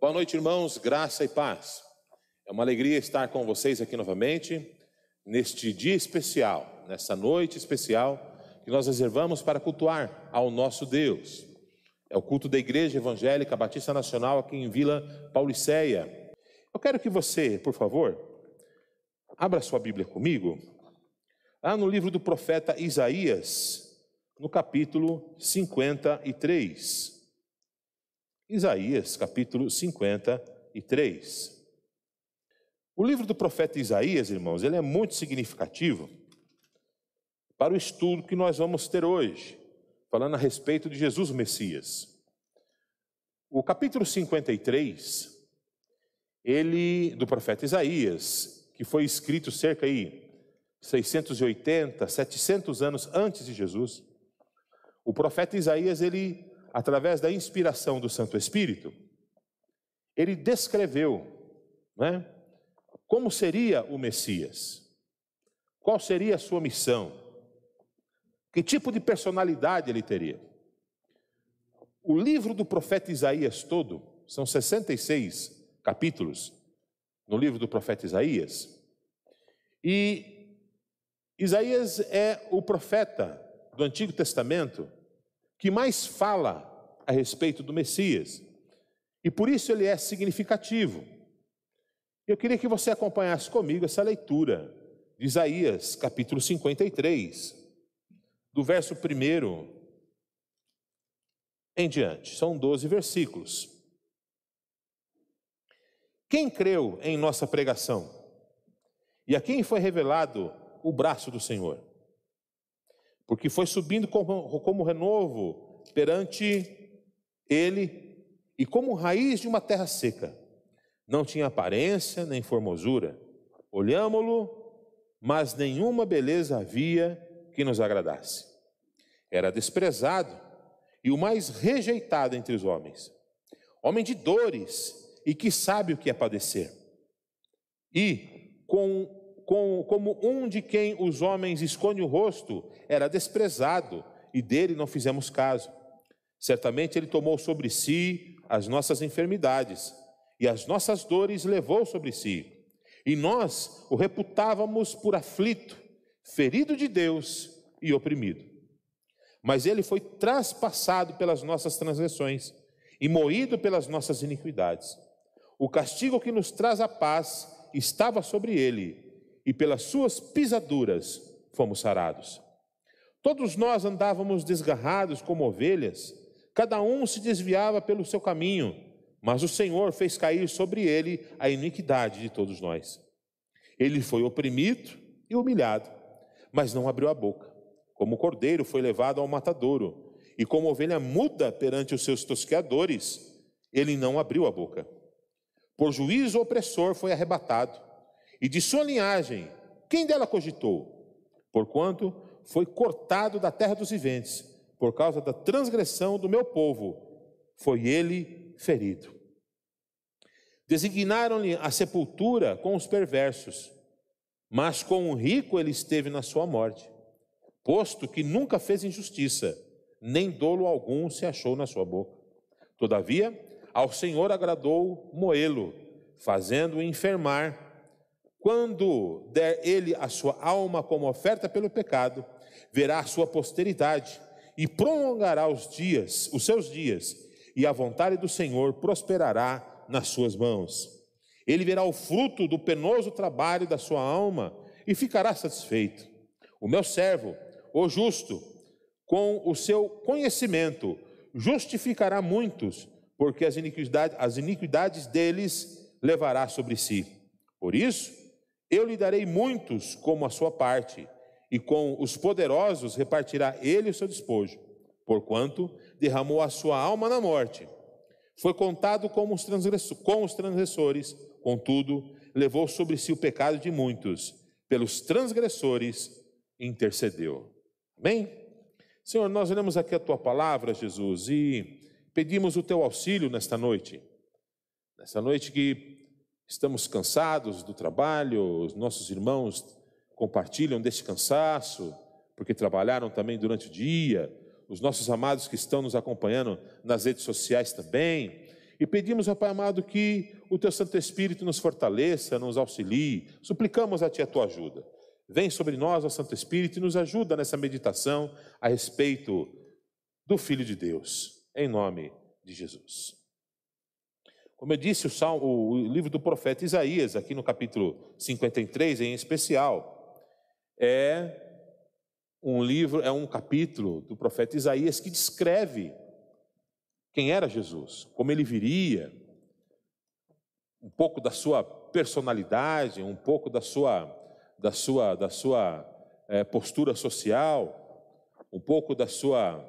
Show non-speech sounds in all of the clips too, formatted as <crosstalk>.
Boa noite, irmãos, graça e paz. É uma alegria estar com vocês aqui novamente, neste dia especial, nessa noite especial que nós reservamos para cultuar ao nosso Deus. É o culto da Igreja Evangélica Batista Nacional aqui em Vila Pauliceia. Eu quero que você, por favor, abra sua Bíblia comigo, lá no livro do profeta Isaías, no capítulo 53. Isaías, capítulo 53. O livro do profeta Isaías, irmãos, ele é muito significativo para o estudo que nós vamos ter hoje, falando a respeito de Jesus Messias. O capítulo 53, ele do profeta Isaías, que foi escrito cerca aí 680, 700 anos antes de Jesus. O profeta Isaías, ele através da inspiração do Santo Espírito, ele descreveu né, como seria o Messias, qual seria a sua missão, que tipo de personalidade ele teria. O livro do profeta Isaías todo, são 66 capítulos no livro do profeta Isaías, e Isaías é o profeta do Antigo Testamento que mais fala a respeito do Messias. E por isso ele é significativo. Eu queria que você acompanhasse comigo essa leitura de Isaías, capítulo 53, do verso 1 em diante. São 12 versículos. Quem creu em nossa pregação? E a quem foi revelado o braço do Senhor? porque foi subindo como, como renovo perante ele e como raiz de uma terra seca. Não tinha aparência nem formosura. Olhámo-lo, mas nenhuma beleza havia que nos agradasse. Era desprezado e o mais rejeitado entre os homens. Homem de dores e que sabe o que é padecer. E com com, como um de quem os homens escondem o rosto, era desprezado, e dele não fizemos caso. Certamente ele tomou sobre si as nossas enfermidades, e as nossas dores levou sobre si. E nós o reputávamos por aflito, ferido de Deus e oprimido. Mas ele foi traspassado pelas nossas transgressões e moído pelas nossas iniquidades. O castigo que nos traz a paz estava sobre ele e pelas suas pisaduras fomos sarados. Todos nós andávamos desgarrados como ovelhas, cada um se desviava pelo seu caminho, mas o Senhor fez cair sobre ele a iniquidade de todos nós. Ele foi oprimido e humilhado, mas não abriu a boca. Como cordeiro foi levado ao matadouro, e como ovelha muda perante os seus tosqueadores, ele não abriu a boca. Por juízo opressor foi arrebatado e de sua linhagem, quem dela cogitou? Porquanto foi cortado da terra dos viventes, por causa da transgressão do meu povo, foi ele ferido. Designaram-lhe a sepultura com os perversos, mas com o rico ele esteve na sua morte, posto que nunca fez injustiça, nem dolo algum se achou na sua boca. Todavia, ao Senhor agradou moê-lo, fazendo-o enfermar quando der ele a sua alma como oferta pelo pecado, verá a sua posteridade e prolongará os dias, os seus dias, e a vontade do Senhor prosperará nas suas mãos. Ele verá o fruto do penoso trabalho da sua alma e ficará satisfeito. O meu servo, o justo, com o seu conhecimento, justificará muitos, porque as iniquidades, as iniquidades deles levará sobre si. Por isso, eu lhe darei muitos como a sua parte, e com os poderosos repartirá ele o seu despojo, porquanto derramou a sua alma na morte. Foi contado com os, com os transgressores, contudo, levou sobre si o pecado de muitos, pelos transgressores intercedeu. Amém? Senhor, nós olhamos aqui a tua palavra, Jesus, e pedimos o teu auxílio nesta noite. Nesta noite que estamos cansados do trabalho, os nossos irmãos compartilham desse cansaço, porque trabalharam também durante o dia, os nossos amados que estão nos acompanhando nas redes sociais também, E pedimos, ó Pai amado, que o Teu Santo Espírito nos fortaleça, nos auxilie. Suplicamos a Ti a Tua ajuda. Vem sobre nós, ó Santo Espírito, e nos ajuda nessa meditação a respeito do Filho de Deus, em nome de Jesus. Como eu disse, o, salmo, o livro do profeta Isaías, aqui no capítulo 53 em especial, é um livro, é um capítulo do profeta Isaías que descreve quem era Jesus, como ele viria, um pouco da sua personalidade, um pouco da sua, da sua, da sua é, postura social, um pouco da sua,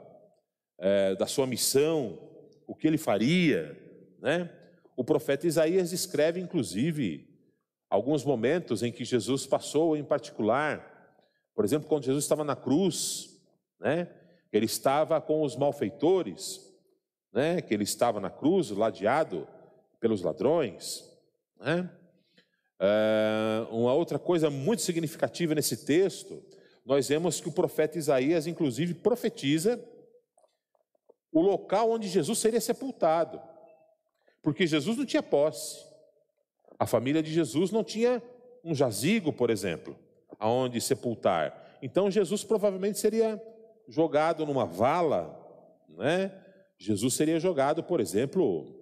é, da sua missão, o que ele faria, né? O profeta Isaías descreve, inclusive, alguns momentos em que Jesus passou, em particular, por exemplo, quando Jesus estava na cruz, né? Ele estava com os malfeitores, né, que ele estava na cruz, ladeado pelos ladrões. Né? É, uma outra coisa muito significativa nesse texto, nós vemos que o profeta Isaías, inclusive, profetiza o local onde Jesus seria sepultado, porque Jesus não tinha posse. A família de Jesus não tinha um jazigo, por exemplo, aonde sepultar. Então Jesus provavelmente seria jogado numa vala, né? Jesus seria jogado, por exemplo,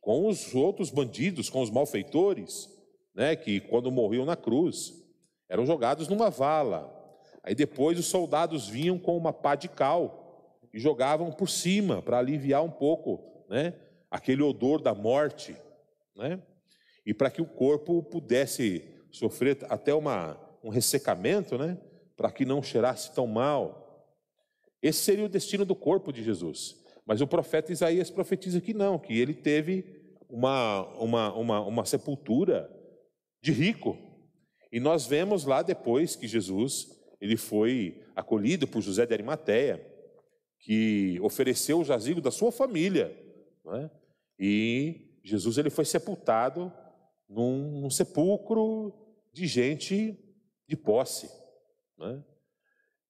com os outros bandidos, com os malfeitores, né, que quando morriam na cruz, eram jogados numa vala. Aí depois os soldados vinham com uma pá de cal e jogavam por cima para aliviar um pouco, né, aquele odor da morte, né? E para que o corpo pudesse sofrer até uma, um ressecamento, né, para que não cheirasse tão mal. Esse seria o destino do corpo de Jesus. Mas o profeta Isaías profetiza que não, que ele teve uma, uma, uma, uma sepultura de rico. E nós vemos lá depois que Jesus ele foi acolhido por José de Arimateia, que ofereceu o jazigo da sua família. É? E Jesus ele foi sepultado num, num, sepulcro de gente de posse. É?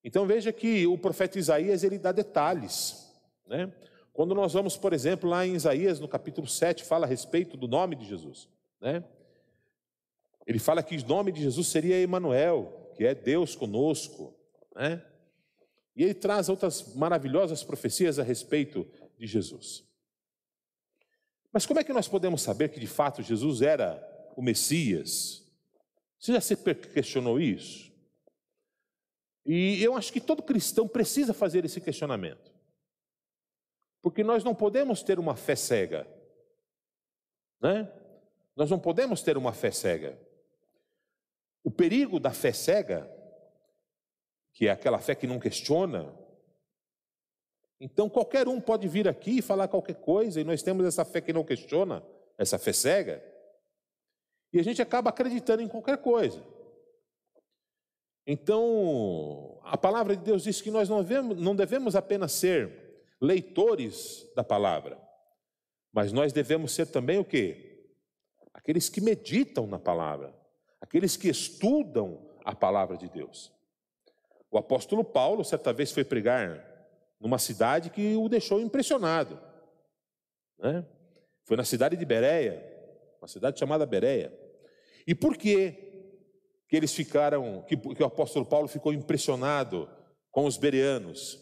Então veja que o profeta Isaías ele dá detalhes. Né? Quando nós vamos, por exemplo, lá em Isaías, no capítulo 7, fala a respeito do nome de Jesus. Né? Ele fala que o nome de Jesus seria Emanuel, que é Deus conosco. Né? E ele traz outras maravilhosas profecias a respeito de Jesus. Mas como é que nós podemos saber que de fato Jesus era o Messias? Você já se questionou isso? E eu acho que todo cristão precisa fazer esse questionamento. Porque nós não podemos ter uma fé cega. Né? Nós não podemos ter uma fé cega. O perigo da fé cega, que é aquela fé que não questiona, então qualquer um pode vir aqui e falar qualquer coisa, e nós temos essa fé que não questiona, essa fé cega, e a gente acaba acreditando em qualquer coisa. Então, a palavra de Deus diz que nós não devemos, não devemos apenas ser leitores da palavra. Mas nós devemos ser também o quê? Aqueles que meditam na palavra, aqueles que estudam a palavra de Deus. O apóstolo Paulo, certa vez, foi pregar numa cidade que o deixou impressionado. Né? Foi na cidade de Bereia, uma cidade chamada Bereia. E por que que eles ficaram, que, que o apóstolo Paulo ficou impressionado com os bereanos?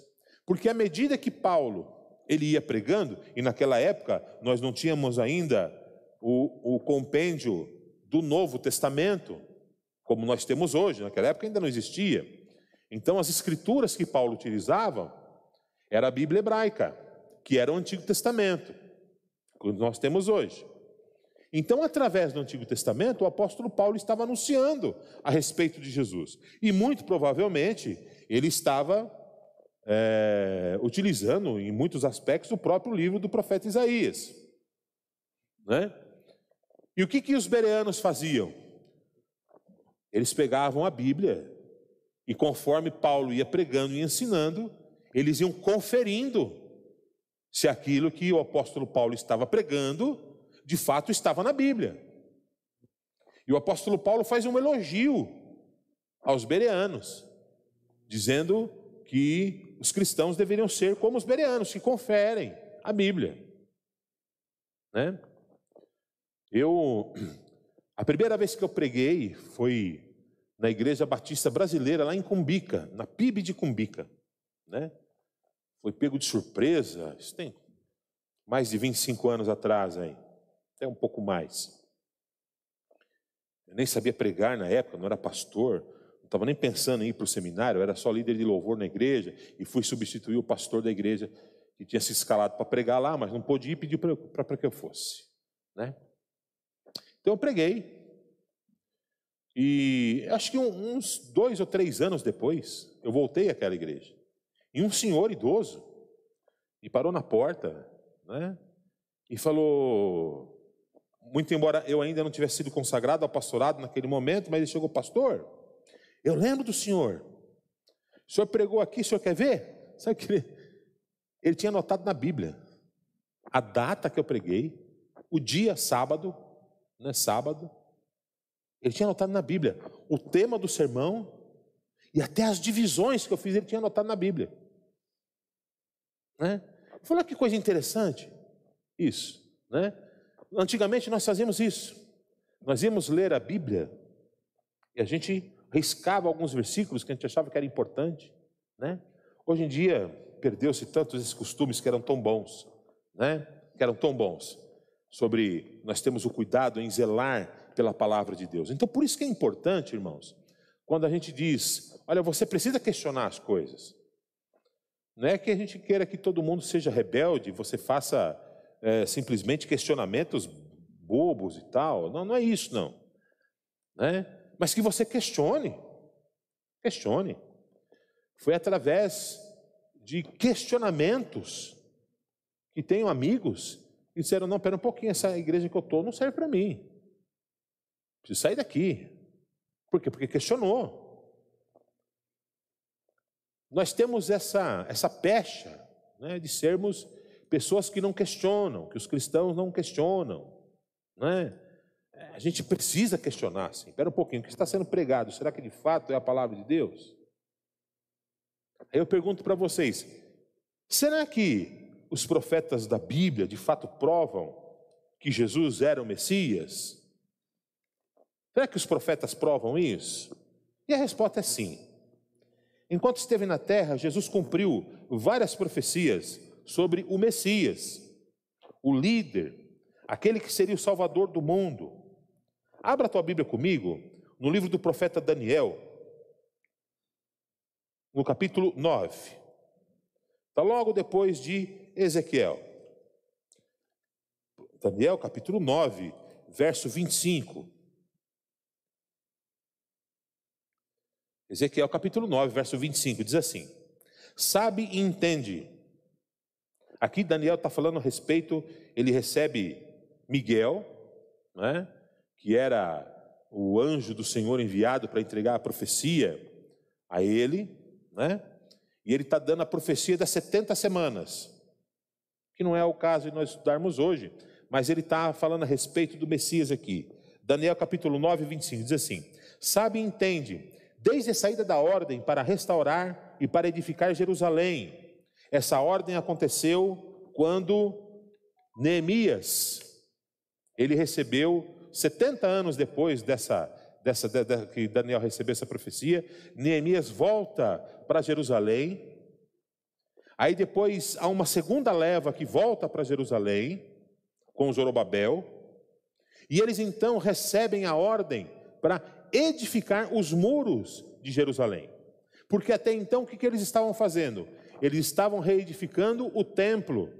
Porque à medida que Paulo ele ia pregando, e naquela época nós não tínhamos ainda o, o compêndio do Novo Testamento, como nós temos hoje, naquela época ainda não existia. Então as escrituras que Paulo utilizava era a Bíblia hebraica, que era o Antigo Testamento, que nós temos hoje. Então, através do Antigo Testamento, o apóstolo Paulo estava anunciando a respeito de Jesus. E muito provavelmente ele estava é, utilizando em muitos aspectos o próprio livro do profeta Isaías. Né? E o que, que os bereanos faziam? Eles pegavam a Bíblia e, conforme Paulo ia pregando e ensinando, eles iam conferindo se aquilo que o apóstolo Paulo estava pregando de fato estava na Bíblia. E o apóstolo Paulo faz um elogio aos bereanos, dizendo que os cristãos deveriam ser como os bereanos, que conferem a Bíblia. né? Eu a primeira vez que eu preguei foi na Igreja Batista Brasileira lá em Cumbica, na PIB de Cumbica, né? Foi pego de surpresa, isso tem mais de 25 anos atrás aí, até um pouco mais. Eu nem sabia pregar na época, não era pastor, não estava nem pensando em ir para o seminário, eu era só líder de louvor na igreja e fui substituir o pastor da igreja que tinha se escalado para pregar lá, mas não pôde ir, pediu para que eu fosse. Né? Então eu preguei. E acho que uns dois ou três anos depois, eu voltei àquela igreja. E um senhor idoso me parou na porta né, e falou: muito embora eu ainda não tivesse sido consagrado ao pastorado naquele momento, mas ele chegou, pastor, eu lembro do senhor. O senhor pregou aqui, o senhor quer ver? Sabe que ele, ele tinha anotado na Bíblia a data que eu preguei, o dia sábado, né, sábado. Ele tinha anotado na Bíblia o tema do sermão e até as divisões que eu fiz, ele tinha anotado na Bíblia. Né? Falei, que coisa interessante isso, né? Antigamente nós fazíamos isso. Nós íamos ler a Bíblia e a gente riscava alguns versículos que a gente achava que era importante, né? Hoje em dia perdeu-se tantos esses costumes que eram tão bons, né? Que eram tão bons. Sobre nós temos o cuidado em zelar pela palavra de Deus. Então por isso que é importante, irmãos, quando a gente diz, olha, você precisa questionar as coisas. Não é que a gente queira que todo mundo seja rebelde, você faça é, simplesmente questionamentos bobos e tal. Não, não é isso, não. Né? Mas que você questione. Questione. Foi através de questionamentos que tenho amigos que disseram: não, pera um pouquinho, essa igreja que eu estou não serve para mim. Preciso sair daqui. Por quê? Porque questionou. Nós temos essa, essa pecha né, de sermos pessoas que não questionam, que os cristãos não questionam. Né? A gente precisa questionar, assim. Espera um pouquinho, o que está sendo pregado, será que de fato é a palavra de Deus? Aí eu pergunto para vocês: será que os profetas da Bíblia de fato provam que Jesus era o Messias? Será que os profetas provam isso? E a resposta é sim. Enquanto esteve na terra, Jesus cumpriu várias profecias sobre o Messias, o líder, aquele que seria o salvador do mundo. Abra a tua Bíblia comigo no livro do profeta Daniel, no capítulo 9. Está logo depois de Ezequiel. Daniel, capítulo 9, verso 25. Ezequiel, capítulo 9, verso 25, diz assim: Sabe e entende Aqui Daniel está falando a respeito, ele recebe Miguel, né, que era o anjo do Senhor enviado para entregar a profecia a ele, né, e ele está dando a profecia das 70 semanas, que não é o caso de nós estudarmos hoje, mas ele está falando a respeito do Messias aqui. Daniel capítulo 9, 25, diz assim: Sabe e entende, desde a saída da ordem para restaurar e para edificar Jerusalém, essa ordem aconteceu quando Neemias, ele recebeu 70 anos depois dessa, dessa de, de, que Daniel recebeu essa profecia, Neemias volta para Jerusalém. Aí depois há uma segunda leva que volta para Jerusalém com Zorobabel, e eles então recebem a ordem para edificar os muros de Jerusalém. Porque até então o que, que eles estavam fazendo? Eles estavam reedificando o templo,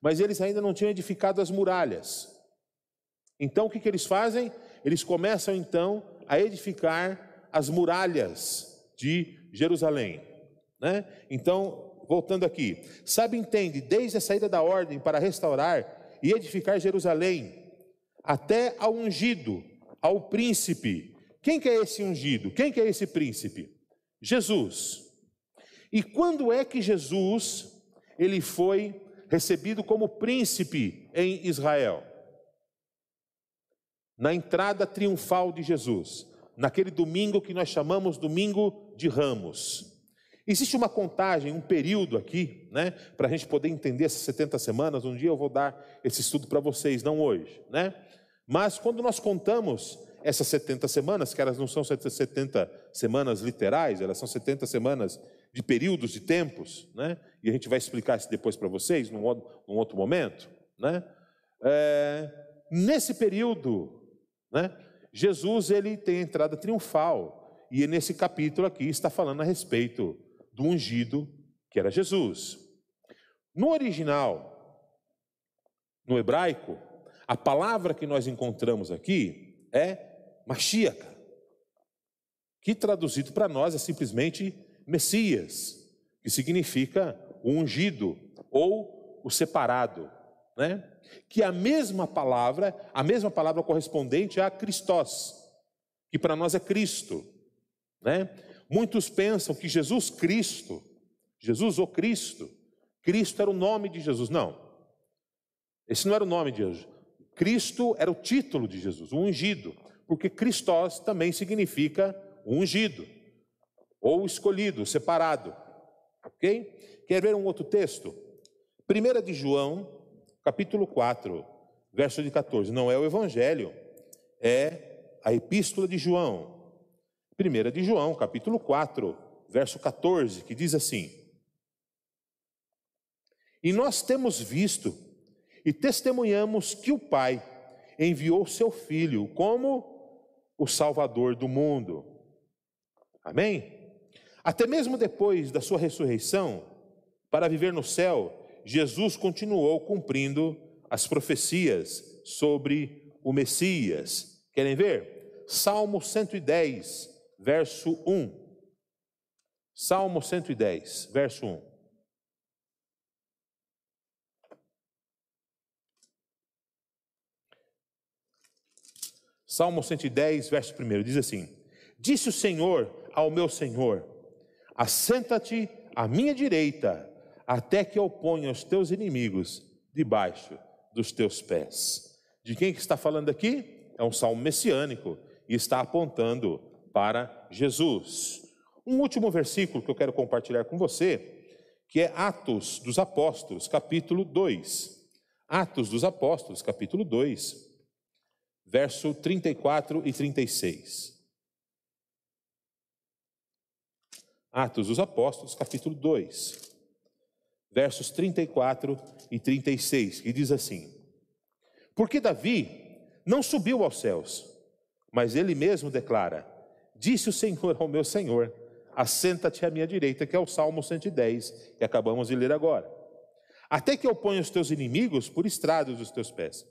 mas eles ainda não tinham edificado as muralhas. Então o que, que eles fazem? Eles começam então a edificar as muralhas de Jerusalém. Né? Então, voltando aqui, sabe, entende, desde a saída da ordem para restaurar e edificar Jerusalém, até ao ungido, ao príncipe. Quem que é esse ungido? Quem que é esse príncipe? Jesus. E quando é que Jesus ele foi recebido como príncipe em Israel? Na entrada triunfal de Jesus, naquele domingo que nós chamamos domingo de Ramos. Existe uma contagem, um período aqui, né, para a gente poder entender essas 70 semanas. Um dia eu vou dar esse estudo para vocês, não hoje, né? Mas quando nós contamos essas 70 semanas, que elas não são 70 semanas literais, elas são 70 semanas de períodos de tempos, né? E a gente vai explicar isso depois para vocês, num, num, outro momento, né? É, nesse período, né? Jesus ele tem a entrada triunfal e nesse capítulo aqui está falando a respeito do ungido, que era Jesus. No original, no hebraico, a palavra que nós encontramos aqui é Mashiach, que traduzido para nós é simplesmente Messias, que significa o ungido ou o separado, né? Que a mesma palavra, a mesma palavra correspondente a Christos, que para nós é Cristo, né? Muitos pensam que Jesus Cristo, Jesus o Cristo, Cristo era o nome de Jesus. Não. Esse não era o nome de Jesus. Cristo era o título de Jesus, o ungido, porque Christos também significa ungido, ou escolhido, separado. Ok? Quer ver um outro texto? 1 de João, capítulo 4, verso de 14. Não é o Evangelho, é a Epístola de João. 1 de João, capítulo 4, verso 14, que diz assim: E nós temos visto e testemunhamos que o Pai enviou seu Filho como o Salvador do mundo. Amém? Até mesmo depois da sua ressurreição, para viver no céu, Jesus continuou cumprindo as profecias sobre o Messias. Querem ver? Salmo 110, verso 1. Salmo 110, verso 1. Salmo 110, verso 1 diz assim: Disse o Senhor ao meu Senhor: Assenta-te à minha direita, até que eu ponha os teus inimigos debaixo dos teus pés. De quem que está falando aqui? É um salmo messiânico e está apontando para Jesus. Um último versículo que eu quero compartilhar com você, que é Atos dos Apóstolos, capítulo 2. Atos dos Apóstolos, capítulo 2, verso 34 e 36. Atos dos Apóstolos, capítulo 2, versos 34 e 36, que diz assim: Porque Davi não subiu aos céus, mas ele mesmo declara: Disse o Senhor ao meu Senhor: Assenta-te à minha direita, que é o Salmo 110, que acabamos de ler agora. Até que eu ponha os teus inimigos por estrados dos teus pés.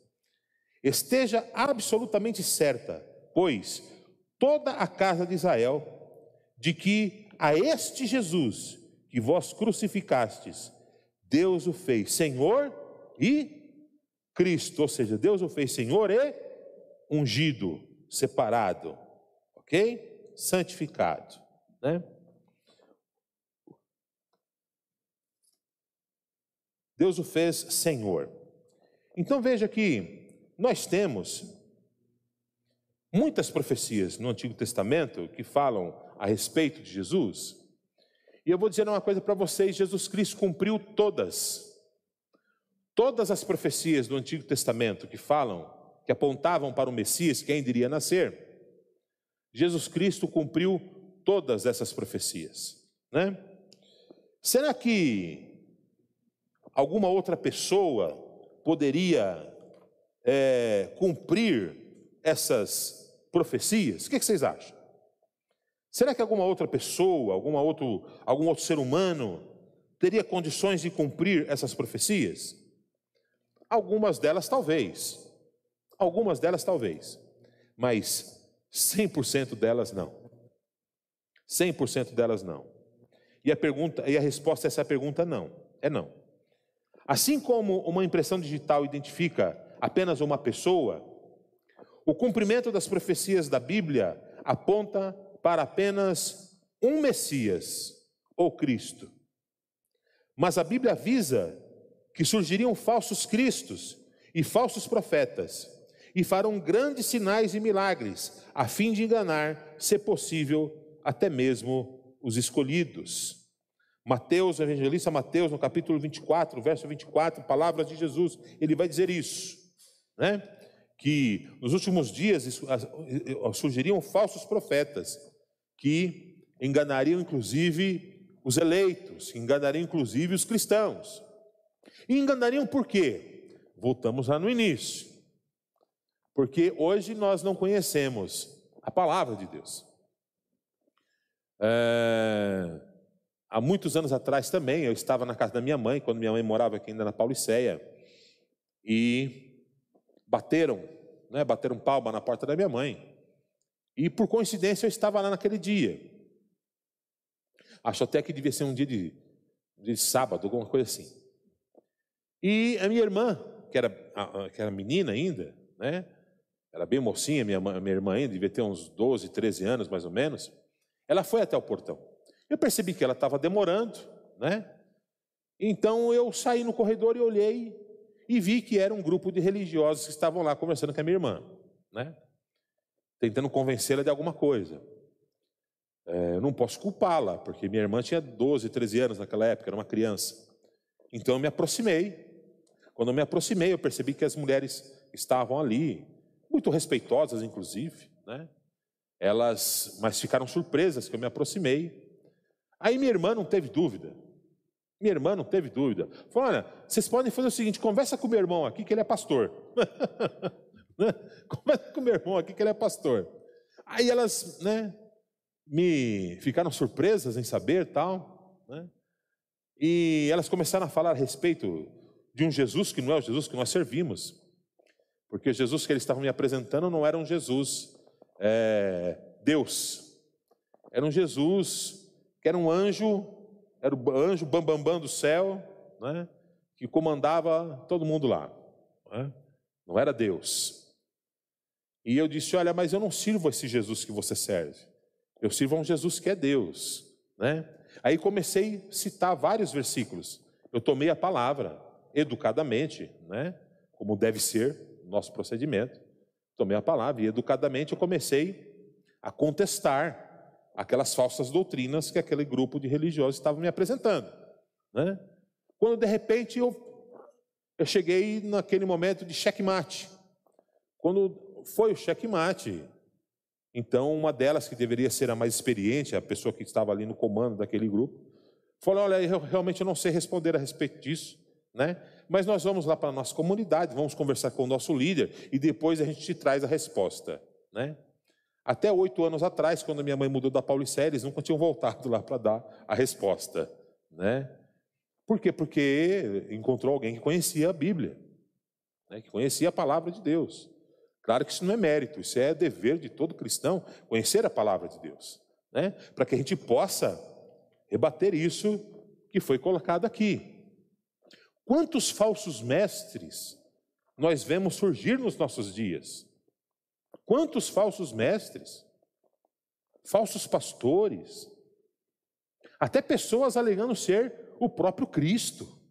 Esteja absolutamente certa, pois, toda a casa de Israel, de que a este Jesus que vós crucificastes, Deus o fez Senhor e Cristo, ou seja, Deus o fez Senhor e ungido, separado, ok? santificado. Né? Deus o fez Senhor. Então veja que nós temos muitas profecias no Antigo Testamento que falam a respeito de Jesus. E eu vou dizer uma coisa para vocês: Jesus Cristo cumpriu todas. Todas as profecias do Antigo Testamento que falam, que apontavam para o Messias, quem iria nascer, Jesus Cristo cumpriu todas essas profecias, né? Será que alguma outra pessoa poderia é, cumprir essas profecias? O que, vocês acham? Será que alguma outra pessoa, alguma outro, algum outro ser humano teria condições de cumprir essas profecias? Algumas delas talvez, algumas delas talvez, mas 100% delas não. 100% delas não. E a pergunta e a resposta a essa pergunta não, é não. Assim como uma impressão digital identifica apenas uma pessoa, o cumprimento das profecias da Bíblia aponta para apenas um Messias, ou Cristo. Mas a Bíblia avisa que surgiriam falsos cristos e falsos profetas, e farão grandes sinais e milagres, a fim de enganar, se possível, até mesmo os escolhidos. Mateus, o evangelista Mateus, no capítulo 24, verso 24, palavras de Jesus, ele vai dizer isso, né? Que nos últimos dias surgiriam falsos profetas que enganariam inclusive os eleitos, enganariam inclusive os cristãos. E enganariam por quê? Voltamos lá no início. Porque hoje nós não conhecemos a palavra de Deus. É, há muitos anos atrás também, eu estava na casa da minha mãe, quando minha mãe morava aqui ainda na Pauliceia, e bateram, né, bateram palma na porta da minha mãe. E por coincidência eu estava lá naquele dia. Acho até que devia ser um dia de, de sábado, alguma coisa assim. E a minha irmã, que era, que era menina ainda, né? Era bem mocinha, minha, minha irmã ainda, devia ter uns 12, 13 anos mais ou menos. Ela foi até o portão. Eu percebi que ela estava demorando, né? Então eu saí no corredor e olhei e vi que era um grupo de religiosos que estavam lá conversando com a minha irmã, né? Tentando convencê-la de alguma coisa. É, eu não posso culpá-la, porque minha irmã tinha 12, 13 anos naquela época, era uma criança. Então eu me aproximei quando eu me aproximei, eu percebi que as mulheres estavam ali, muito respeitosas, inclusive, né? Elas, mas ficaram surpresas que eu me aproximei. Aí minha irmã não teve dúvida. Minha irmã não teve dúvida. Falou: olha, vocês podem fazer o seguinte: conversa com meu irmão aqui, que ele é pastor. <laughs> Né? <laughs> conversa com meu irmão aqui, que ele é pastor. Aí elas, né, me ficaram surpresas em saber tal, né? E elas começaram a falar a respeito de um Jesus que não é o Jesus que nós servimos. Porque o Jesus que eles estavam me apresentando não era um Jesus é, Deus. Era um Jesus que era um anjo, era o anjo bambambam bam, bam do céu, né, que comandava todo mundo lá. Né, não era Deus. E eu disse: Olha, mas eu não sirvo esse Jesus que você serve. Eu sirvo a um Jesus que é Deus. Né? Aí comecei a citar vários versículos. Eu tomei a palavra educadamente, né? como deve ser nosso procedimento. Tomei a palavra e educadamente eu comecei a contestar aquelas falsas doutrinas que aquele grupo de religiosos estava me apresentando. Né? Quando de repente eu, eu cheguei naquele momento de checkmate. Quando foi o checkmate, então uma delas, que deveria ser a mais experiente, a pessoa que estava ali no comando daquele grupo, falou: Olha, eu realmente não sei responder a respeito disso né? Mas nós vamos lá para a nossa comunidade, vamos conversar com o nosso líder e depois a gente te traz a resposta, né? Até oito anos atrás, quando minha mãe mudou da Paulicéia, eles nunca tinham voltado lá para dar a resposta, né? Por quê? Porque encontrou alguém que conhecia a Bíblia, né? que conhecia a palavra de Deus. Claro que isso não é mérito, isso é dever de todo cristão, conhecer a palavra de Deus, né? Para que a gente possa rebater isso que foi colocado aqui. Quantos falsos mestres nós vemos surgir nos nossos dias? Quantos falsos mestres? Falsos pastores? Até pessoas alegando ser o próprio Cristo.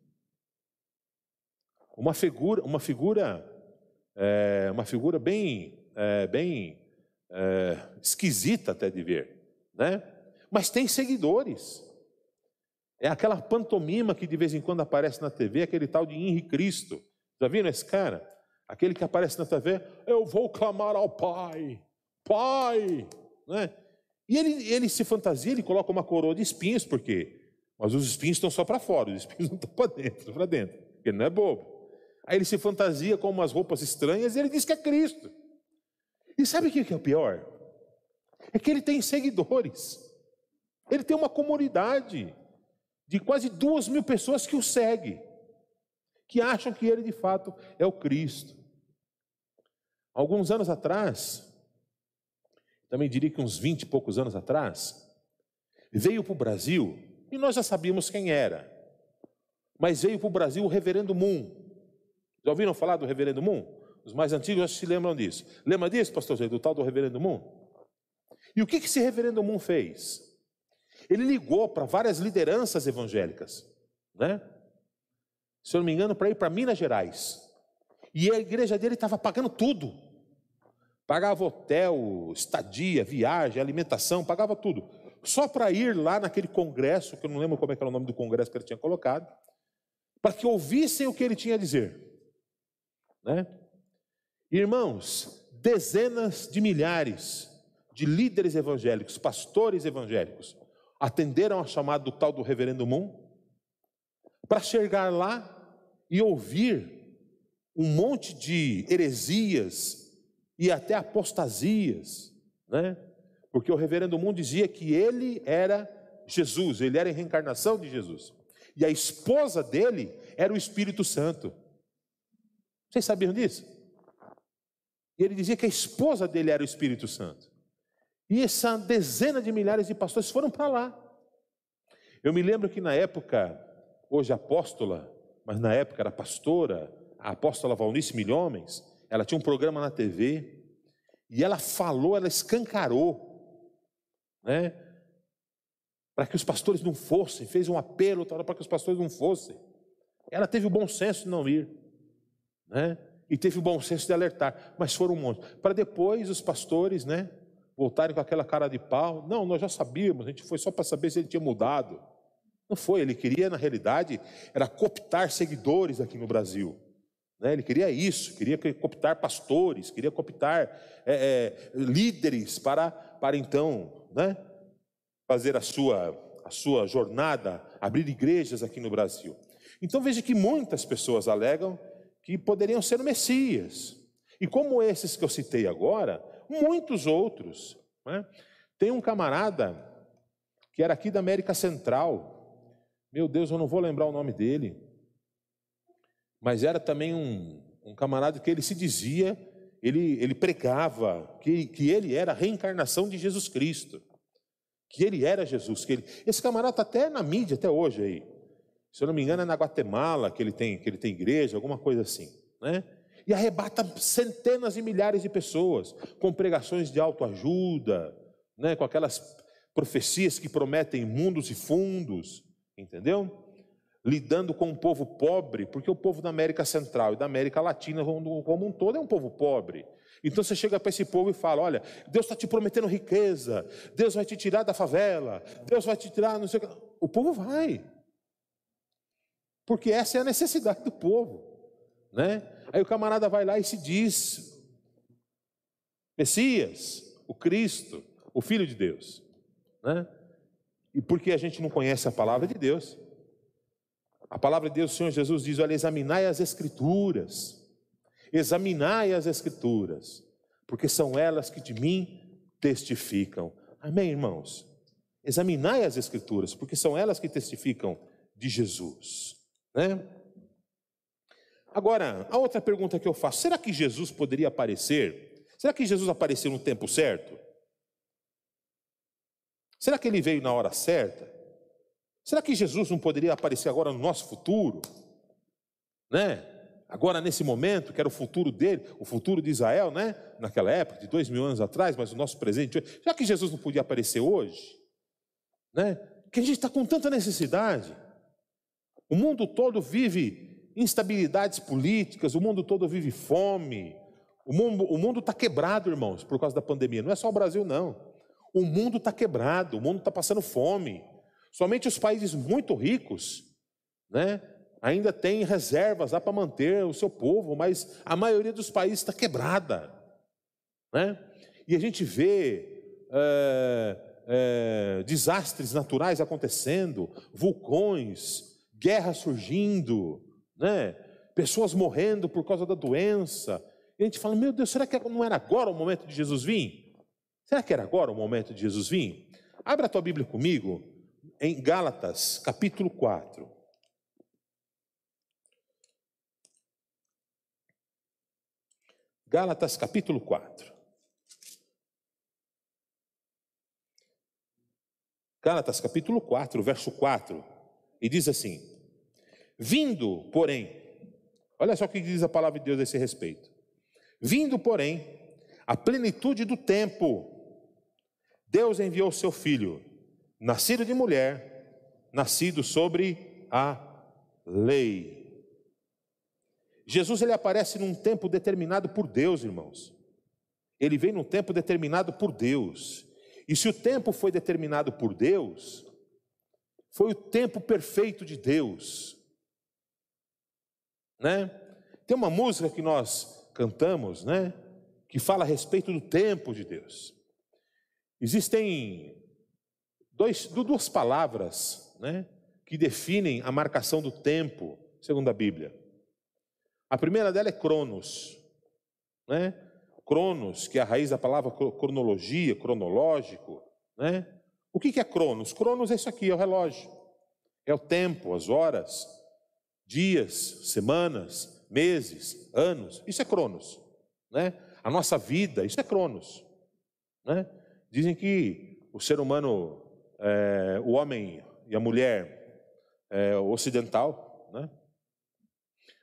Uma figura, uma figura, é, uma figura bem, é, bem é, esquisita até de ver, né? Mas tem seguidores. É aquela pantomima que de vez em quando aparece na TV, aquele tal de Henri Cristo. Já viram esse cara? Aquele que aparece na TV, eu vou clamar ao Pai, Pai, né? E ele, ele se fantasia, ele coloca uma coroa de espinhos, por quê? Mas os espinhos estão só para fora, os <laughs> espinhos não estão para dentro, para dentro, porque ele não é bobo. Aí ele se fantasia com umas roupas estranhas e ele diz que é Cristo. E sabe o que é o pior? É que ele tem seguidores, ele tem uma comunidade de quase duas mil pessoas que o seguem, que acham que ele de fato é o Cristo. Alguns anos atrás, também diria que uns vinte e poucos anos atrás, veio para o Brasil, e nós já sabíamos quem era, mas veio para o Brasil o reverendo Moon. Já ouviram falar do reverendo Moon? Os mais antigos se lembram disso. Lembra disso, pastor Zé, do tal do reverendo Moon? E o que, que esse reverendo Moon fez? Ele ligou para várias lideranças evangélicas, né? Se eu não me engano, para ir para Minas Gerais. E a igreja dele estava pagando tudo. Pagava hotel, estadia, viagem, alimentação, pagava tudo. só para ir lá naquele congresso, que eu não lembro como é era o nome do congresso que ele tinha colocado, para que ouvissem o que ele tinha a dizer. Né? Irmãos, dezenas de milhares de líderes evangélicos, pastores evangélicos, atenderam a chamada do tal do reverendo Moon, para chegar lá e ouvir um monte de heresias e até apostasias, né? Porque o reverendo Moon dizia que ele era Jesus, ele era a reencarnação de Jesus. E a esposa dele era o Espírito Santo. Vocês sabiam disso? E ele dizia que a esposa dele era o Espírito Santo. E essa dezena de milhares de pastores foram para lá. Eu me lembro que na época, hoje apóstola, mas na época era pastora, a apóstola Valnice Milhomens, ela tinha um programa na TV, e ela falou, ela escancarou, né? Para que os pastores não fossem, fez um apelo para que os pastores não fossem. Ela teve o bom senso de não ir, né? E teve o bom senso de alertar, mas foram um monte. Para depois os pastores, né? voltarem com aquela cara de pau. Não, nós já sabíamos, a gente foi só para saber se ele tinha mudado. Não foi, ele queria, na realidade, era cooptar seguidores aqui no Brasil. Né? Ele queria isso, queria cooptar pastores, queria cooptar é, é, líderes para, para então né? fazer a sua, a sua jornada, abrir igrejas aqui no Brasil. Então veja que muitas pessoas alegam que poderiam ser o Messias. E como esses que eu citei agora, muitos outros. Né? Tem um camarada que era aqui da América Central, meu Deus, eu não vou lembrar o nome dele, mas era também um, um camarada que ele se dizia, ele, ele pregava que, que ele era a reencarnação de Jesus Cristo, que ele era Jesus. Que ele, esse camarada está até na mídia até hoje aí. Se eu não me engano, é na Guatemala que ele tem, que ele tem igreja, alguma coisa assim. Né? e arrebata centenas e milhares de pessoas com pregações de autoajuda, né, com aquelas profecias que prometem mundos e fundos, entendeu? Lidando com um povo pobre, porque o povo da América Central e da América Latina como um todo é um povo pobre. Então você chega para esse povo e fala: olha, Deus está te prometendo riqueza, Deus vai te tirar da favela, Deus vai te tirar, não sei o que. O povo vai, porque essa é a necessidade do povo, né? Aí o camarada vai lá e se diz Messias, o Cristo, o Filho de Deus. Né? E porque a gente não conhece a palavra de Deus. A palavra de Deus, o Senhor Jesus diz: olha, examinai as Escrituras, examinai as Escrituras, porque são elas que de mim testificam. Amém, irmãos? Examinai as Escrituras, porque são elas que testificam de Jesus. Né? Agora, a outra pergunta que eu faço: será que Jesus poderia aparecer? Será que Jesus apareceu no tempo certo? Será que ele veio na hora certa? Será que Jesus não poderia aparecer agora no nosso futuro? Né? Agora, nesse momento, que era o futuro dele, o futuro de Israel, né? Naquela época, de dois mil anos atrás, mas o nosso presente hoje. Será que Jesus não podia aparecer hoje? Né? Que a gente está com tanta necessidade. O mundo todo vive instabilidades políticas, o mundo todo vive fome. O mundo o mundo está quebrado, irmãos, por causa da pandemia. Não é só o Brasil, não. O mundo está quebrado, o mundo está passando fome. Somente os países muito ricos, né, ainda têm reservas lá para manter o seu povo, mas a maioria dos países está quebrada, né? E a gente vê é, é, desastres naturais acontecendo, vulcões, guerras surgindo, né? pessoas morrendo por causa da doença. E a gente fala, meu Deus, será que não era agora o momento de Jesus vir? Será que era agora o momento de Jesus vir? Abra a tua Bíblia comigo em Gálatas, capítulo 4. Gálatas, capítulo 4. Gálatas, capítulo 4, verso 4. E diz assim: Vindo, porém, olha só o que diz a palavra de Deus a esse respeito. Vindo, porém, a plenitude do tempo, Deus enviou seu filho, nascido de mulher, nascido sobre a lei. Jesus ele aparece num tempo determinado por Deus, irmãos. Ele vem num tempo determinado por Deus. E se o tempo foi determinado por Deus, foi o tempo perfeito de Deus. Né? Tem uma música que nós cantamos, né, que fala a respeito do tempo de Deus. Existem dois, duas palavras, né, que definem a marcação do tempo, segundo a Bíblia. A primeira dela é Cronos, né? Cronos, que é a raiz da palavra cronologia, cronológico, né? O que é Cronos? Cronos é isso aqui, é o relógio. É o tempo, as horas, dias, semanas, meses, anos. Isso é Cronos, né? A nossa vida, isso é Cronos, né? Dizem que o ser humano, é, o homem e a mulher é, ocidental, né?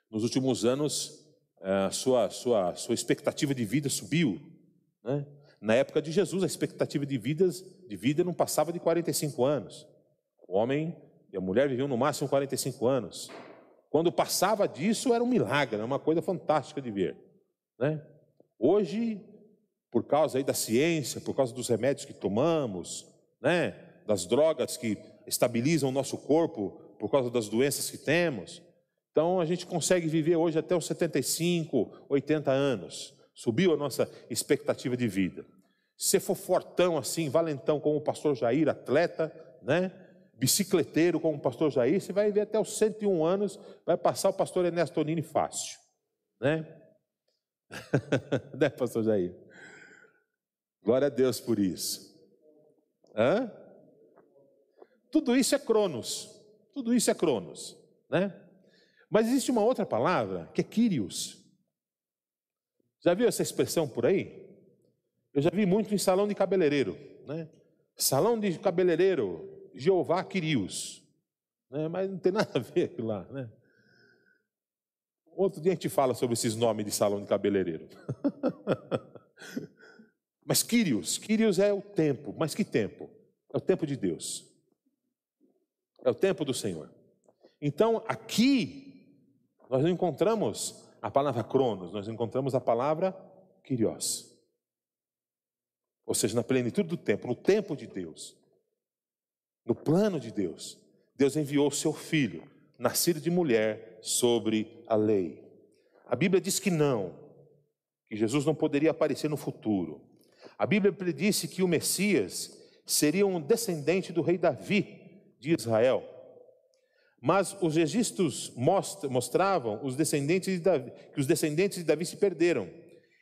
Nos últimos anos, é, a sua, sua, sua expectativa de vida subiu. Né? Na época de Jesus, a expectativa de, vidas, de vida não passava de 45 anos. O homem e a mulher viviam no máximo 45 anos. Quando passava disso, era um milagre, era uma coisa fantástica de ver. Né? Hoje, por causa aí da ciência, por causa dos remédios que tomamos, né? das drogas que estabilizam o nosso corpo por causa das doenças que temos, então a gente consegue viver hoje até os 75, 80 anos. Subiu a nossa expectativa de vida. Se for fortão assim, valentão como o pastor Jair, atleta, né? Bicicleteiro como o pastor Jair, você vai viver até os 101 anos, vai passar o pastor Ernesto Tonini fácil, né? <laughs> né, pastor Jair? Glória a Deus por isso. Hã? Tudo isso é Cronos. Tudo isso é Cronos, né? Mas existe uma outra palavra que é Kyrios. Já viu essa expressão por aí? Eu já vi muito em salão de cabeleireiro, né? Salão de cabeleireiro, Jeová Kyrios. Né? Mas não tem nada a ver lá, né? Outro dia a gente fala sobre esses nomes de salão de cabeleireiro. <laughs> mas Kyrios, Kyrios é o tempo. Mas que tempo? É o tempo de Deus. É o tempo do Senhor. Então, aqui nós não encontramos a palavra cronos, nós encontramos a palavra kyrios. Ou seja, na plenitude do tempo, no tempo de Deus, no plano de Deus, Deus enviou o seu filho, nascido de mulher, sobre a lei. A Bíblia diz que não, que Jesus não poderia aparecer no futuro. A Bíblia predisse que o Messias seria um descendente do rei Davi de Israel. Mas os registros mostravam os descendentes de Davi, que os descendentes de Davi se perderam.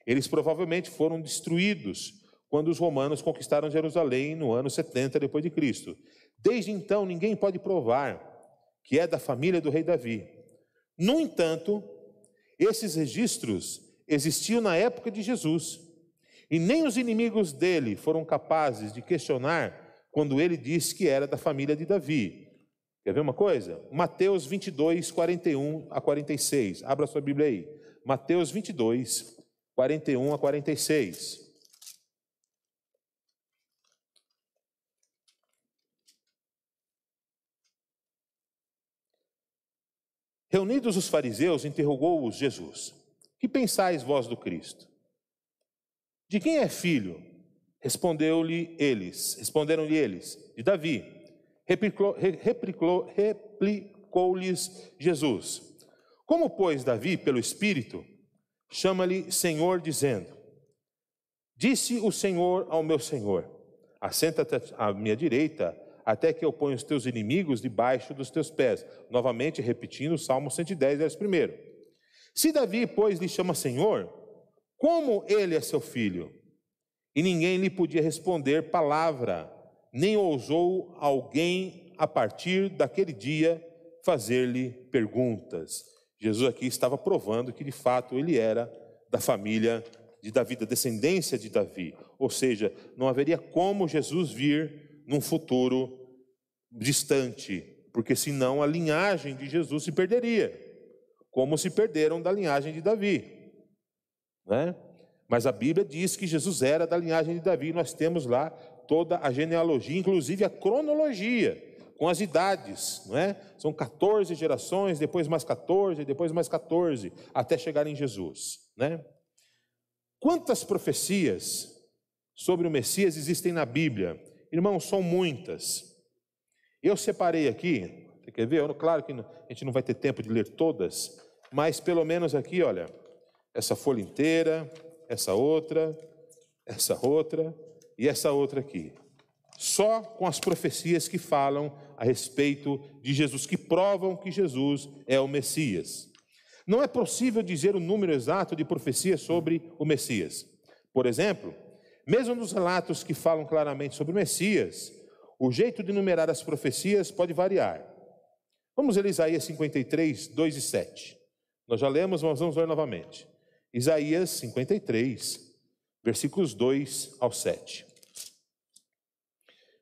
Eles provavelmente foram destruídos quando os romanos conquistaram Jerusalém no ano 70 depois de Cristo. Desde então, ninguém pode provar que é da família do rei Davi. No entanto, esses registros existiam na época de Jesus, e nem os inimigos dele foram capazes de questionar quando ele disse que era da família de Davi. Quer ver uma coisa? Mateus 22, 41 a 46. Abra sua Bíblia aí. Mateus 22, 41 a 46. Reunidos os fariseus, interrogou-os Jesus: Que pensais vós do Cristo? De quem é filho? Respondeu-lhe eles, responderam-lhe eles, de Davi. Replicou-lhes Jesus: Como, pois, Davi, pelo Espírito, chama-lhe Senhor, dizendo: Disse o Senhor ao meu Senhor: Assenta-te à minha direita, até que eu ponha os teus inimigos debaixo dos teus pés. Novamente repetindo o Salmo 110, verso 1. Se Davi, pois, lhe chama Senhor, como ele é seu filho? E ninguém lhe podia responder palavra, nem ousou alguém, a partir daquele dia, fazer-lhe perguntas. Jesus aqui estava provando que de fato ele era da família de Davi, da descendência de Davi. Ou seja, não haveria como Jesus vir num futuro distante, porque senão a linhagem de Jesus se perderia, como se perderam da linhagem de Davi. Né? Mas a Bíblia diz que Jesus era da linhagem de Davi, nós temos lá toda a genealogia, inclusive a cronologia, com as idades, não é? São 14 gerações, depois mais 14, depois mais 14, até chegar em Jesus, né? Quantas profecias sobre o Messias existem na Bíblia? Irmãos, são muitas. Eu separei aqui, você quer ver? Claro que a gente não vai ter tempo de ler todas, mas pelo menos aqui, olha, essa folha inteira, essa outra, essa outra e essa outra aqui. Só com as profecias que falam a respeito de Jesus, que provam que Jesus é o Messias. Não é possível dizer o número exato de profecias sobre o Messias. Por exemplo, mesmo nos relatos que falam claramente sobre o Messias, o jeito de numerar as profecias pode variar. Vamos ler Isaías 53, 2 e 7. Nós já lemos, mas vamos ler novamente. Isaías 53, versículos 2 ao 7.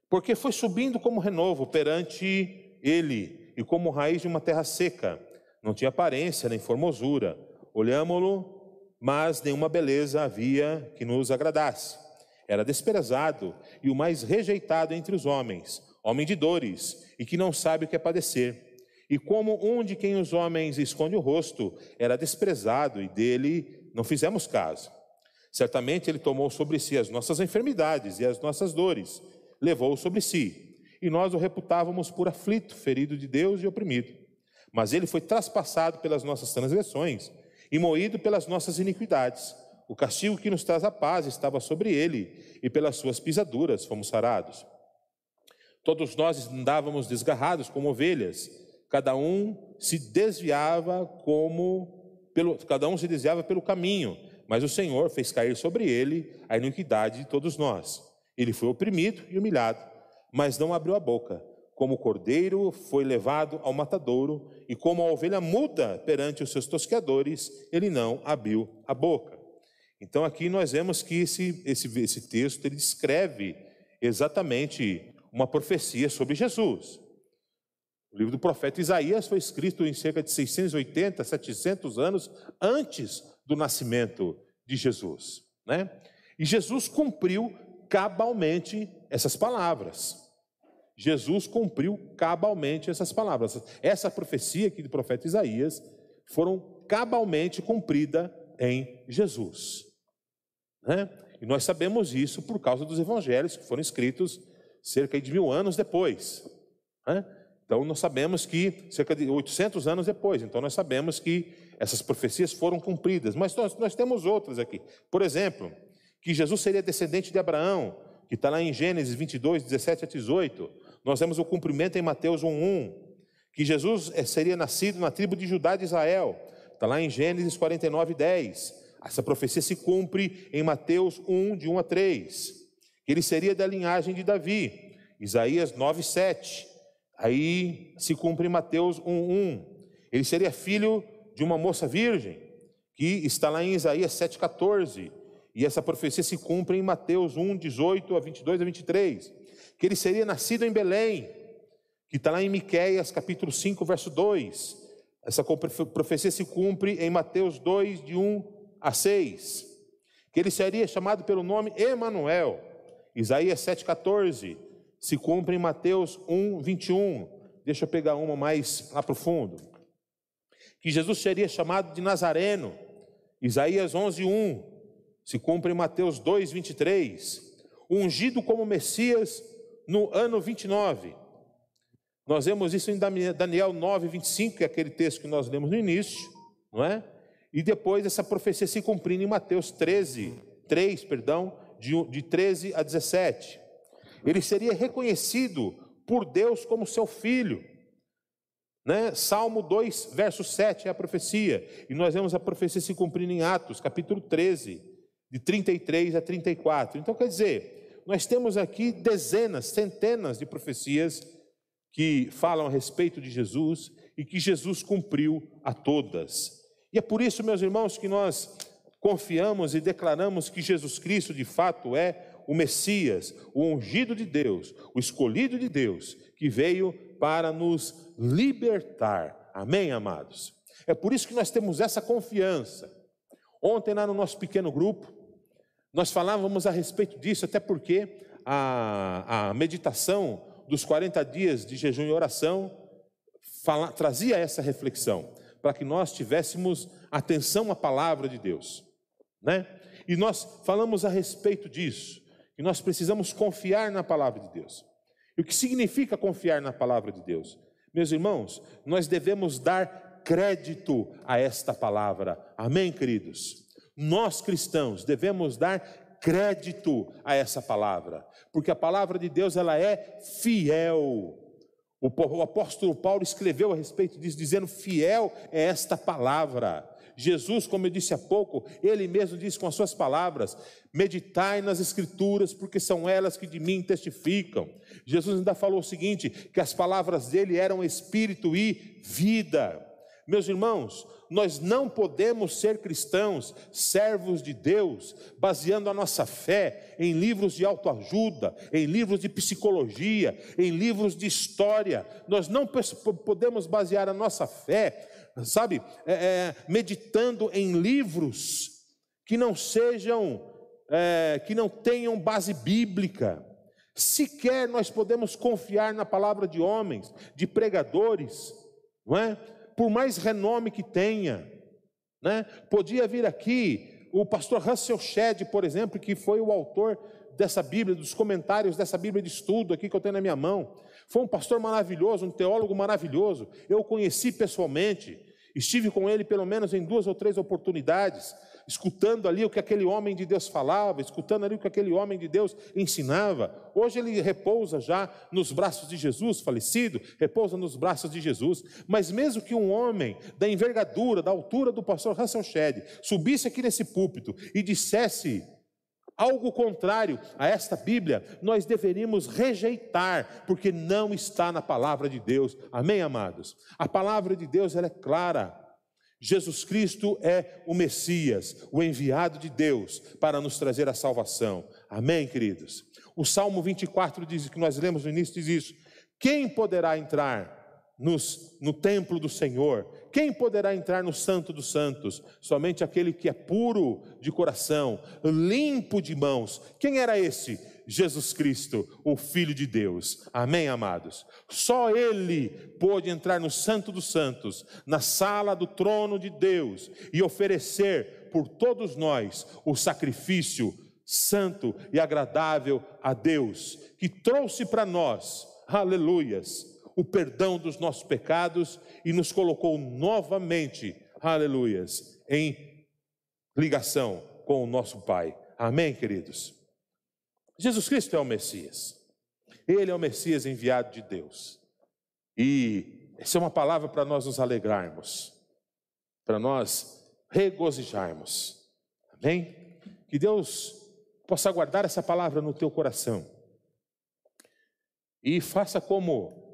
Porque foi subindo como renovo perante ele, e como raiz de uma terra seca. Não tinha aparência nem formosura. Olhámo-lo, mas nenhuma beleza havia que nos agradasse. Era desprezado e o mais rejeitado entre os homens, homem de dores e que não sabe o que é padecer. E como um de quem os homens esconde o rosto, era desprezado e dele não fizemos caso. Certamente ele tomou sobre si as nossas enfermidades e as nossas dores, levou sobre si. E nós o reputávamos por aflito, ferido de Deus e oprimido. Mas ele foi traspassado pelas nossas transgressões e moído pelas nossas iniquidades. O castigo que nos traz a paz estava sobre ele, e pelas suas pisaduras fomos sarados. Todos nós andávamos desgarrados como ovelhas, cada um se desviava como pelo, cada um se desviava pelo caminho, mas o Senhor fez cair sobre ele a iniquidade de todos nós. Ele foi oprimido e humilhado, mas não abriu a boca. Como o cordeiro foi levado ao matadouro, e como a ovelha muda perante os seus tosqueadores, ele não abriu a boca. Então aqui nós vemos que esse, esse, esse texto ele descreve exatamente uma profecia sobre Jesus. O livro do profeta Isaías foi escrito em cerca de 680, 700 anos antes do nascimento de Jesus. Né? E Jesus cumpriu cabalmente essas palavras. Jesus cumpriu cabalmente essas palavras. Essa profecia aqui do profeta Isaías foram cabalmente cumprida em Jesus. Né? E nós sabemos isso por causa dos evangelhos que foram escritos cerca de mil anos depois. Né? Então nós sabemos que cerca de 800 anos depois. Então nós sabemos que essas profecias foram cumpridas. Mas nós, nós temos outras aqui. Por exemplo, que Jesus seria descendente de Abraão, que está lá em Gênesis 22, 17 a 18. Nós temos o cumprimento em Mateus 1, 1. Que Jesus eh, seria nascido na tribo de Judá de Israel. Está lá em Gênesis 49, 10. Essa profecia se cumpre em Mateus 1, de 1 a 3. Que ele seria da linhagem de Davi. Isaías 9, 7. Aí se cumpre em Mateus 1, 1. Ele seria filho de uma moça virgem, que está lá em Isaías 7, 14. E essa profecia se cumpre em Mateus 1, 18 a 22 a 23. Que ele seria nascido em Belém, que está lá em Miquéias capítulo 5, verso 2. Essa profecia se cumpre em Mateus 2, de 1 a 6, que ele seria chamado pelo nome Emanuel. Isaías 7,14 se cumpre em Mateus 1, 21. Deixa eu pegar uma mais lá para fundo. Que Jesus seria chamado de Nazareno. Isaías 11, 1 se cumpre em Mateus 2, 23. Ungido como Messias no ano 29. Nós vemos isso em Daniel 9, 25, que é aquele texto que nós lemos no início, não é? E depois essa profecia se cumprindo em Mateus 13, 3, perdão, de, de 13 a 17. Ele seria reconhecido por Deus como seu filho. Né? Salmo 2, verso 7 é a profecia. E nós vemos a profecia se cumprindo em Atos, capítulo 13, de 33 a 34. Então, quer dizer, nós temos aqui dezenas, centenas de profecias que falam a respeito de Jesus e que Jesus cumpriu a todas. E é por isso, meus irmãos, que nós confiamos e declaramos que Jesus Cristo de fato é o Messias, o ungido de Deus, o escolhido de Deus, que veio para nos libertar. Amém, amados? É por isso que nós temos essa confiança. Ontem, lá no nosso pequeno grupo, nós falávamos a respeito disso, até porque a, a meditação dos 40 dias de jejum e oração fala, trazia essa reflexão para que nós tivéssemos atenção à palavra de Deus, né? E nós falamos a respeito disso, que nós precisamos confiar na palavra de Deus. E o que significa confiar na palavra de Deus? Meus irmãos, nós devemos dar crédito a esta palavra. Amém, queridos? Nós cristãos devemos dar crédito a essa palavra, porque a palavra de Deus ela é fiel. O apóstolo Paulo escreveu a respeito disso, dizendo: fiel é esta palavra. Jesus, como eu disse há pouco, ele mesmo disse com as suas palavras: meditai nas Escrituras, porque são elas que de mim testificam. Jesus ainda falou o seguinte: que as palavras dele eram espírito e vida. Meus irmãos, nós não podemos ser cristãos, servos de Deus, baseando a nossa fé em livros de autoajuda, em livros de psicologia, em livros de história. Nós não podemos basear a nossa fé, sabe, é, é, meditando em livros que não sejam, é, que não tenham base bíblica. Sequer nós podemos confiar na palavra de homens, de pregadores, não é? Por mais renome que tenha. Né? Podia vir aqui o pastor Russell Shedd, por exemplo, que foi o autor dessa Bíblia, dos comentários dessa Bíblia de estudo aqui que eu tenho na minha mão. Foi um pastor maravilhoso, um teólogo maravilhoso. Eu o conheci pessoalmente, estive com ele pelo menos em duas ou três oportunidades escutando ali o que aquele homem de Deus falava, escutando ali o que aquele homem de Deus ensinava. Hoje ele repousa já nos braços de Jesus, falecido, repousa nos braços de Jesus. Mas mesmo que um homem da envergadura, da altura do pastor Russell Shedd, subisse aqui nesse púlpito e dissesse algo contrário a esta Bíblia, nós deveríamos rejeitar, porque não está na palavra de Deus. Amém, amados? A palavra de Deus ela é clara. Jesus Cristo é o Messias, o enviado de Deus para nos trazer a salvação. Amém, queridos? O Salmo 24 diz que nós lemos no início diz isso: Quem poderá entrar nos, no templo do Senhor? Quem poderá entrar no Santo dos Santos? Somente aquele que é puro de coração, limpo de mãos. Quem era esse? Jesus Cristo, o Filho de Deus. Amém, amados? Só Ele pôde entrar no Santo dos Santos, na sala do trono de Deus, e oferecer por todos nós o sacrifício santo e agradável a Deus, que trouxe para nós, aleluias, o perdão dos nossos pecados e nos colocou novamente, aleluias, em ligação com o nosso Pai. Amém, queridos? Jesus Cristo é o Messias. Ele é o Messias enviado de Deus. E essa é uma palavra para nós nos alegrarmos, para nós regozijarmos. Amém? Que Deus possa guardar essa palavra no teu coração. E faça como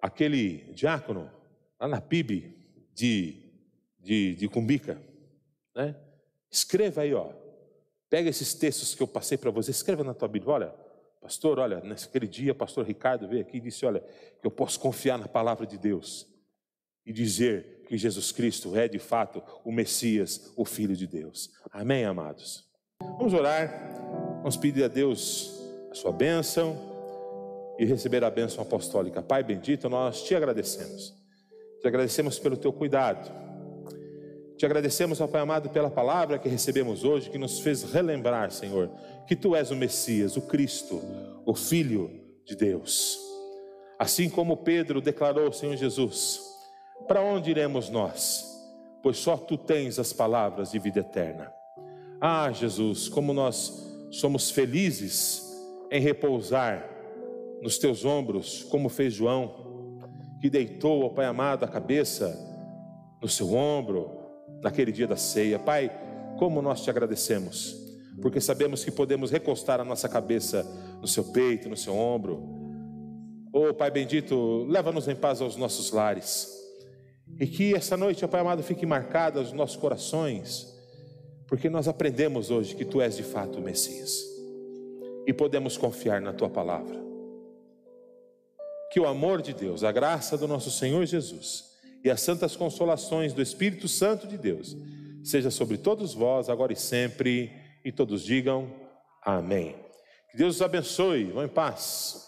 aquele diácono lá na PIB de, de, de Cumbica. Né? Escreva aí, ó, Pega esses textos que eu passei para você, escreva na tua Bíblia. Olha, pastor, olha, naquele dia, pastor Ricardo veio aqui e disse: Olha, que eu posso confiar na palavra de Deus e dizer que Jesus Cristo é de fato o Messias, o Filho de Deus. Amém, amados? Vamos orar, vamos pedir a Deus a sua bênção e receber a bênção apostólica. Pai bendito, nós te agradecemos. Te agradecemos pelo teu cuidado te agradecemos, ó Pai amado, pela palavra que recebemos hoje, que nos fez relembrar, Senhor, que Tu és o Messias, o Cristo, o Filho de Deus. Assim como Pedro declarou, Senhor Jesus, para onde iremos nós? Pois só Tu tens as palavras de vida eterna. Ah, Jesus, como nós somos felizes em repousar nos Teus ombros, como fez João, que deitou, ó Pai amado, a cabeça no seu ombro, naquele dia da ceia. Pai, como nós te agradecemos, porque sabemos que podemos recostar a nossa cabeça no seu peito, no seu ombro. Oh, Pai bendito, leva-nos em paz aos nossos lares. E que essa noite, Pai amado, fique marcada aos nossos corações, porque nós aprendemos hoje que Tu és de fato o Messias e podemos confiar na Tua palavra. Que o amor de Deus, a graça do nosso Senhor Jesus, e as santas consolações do Espírito Santo de Deus seja sobre todos vós, agora e sempre, e todos digam amém. Que Deus os abençoe, vão em paz.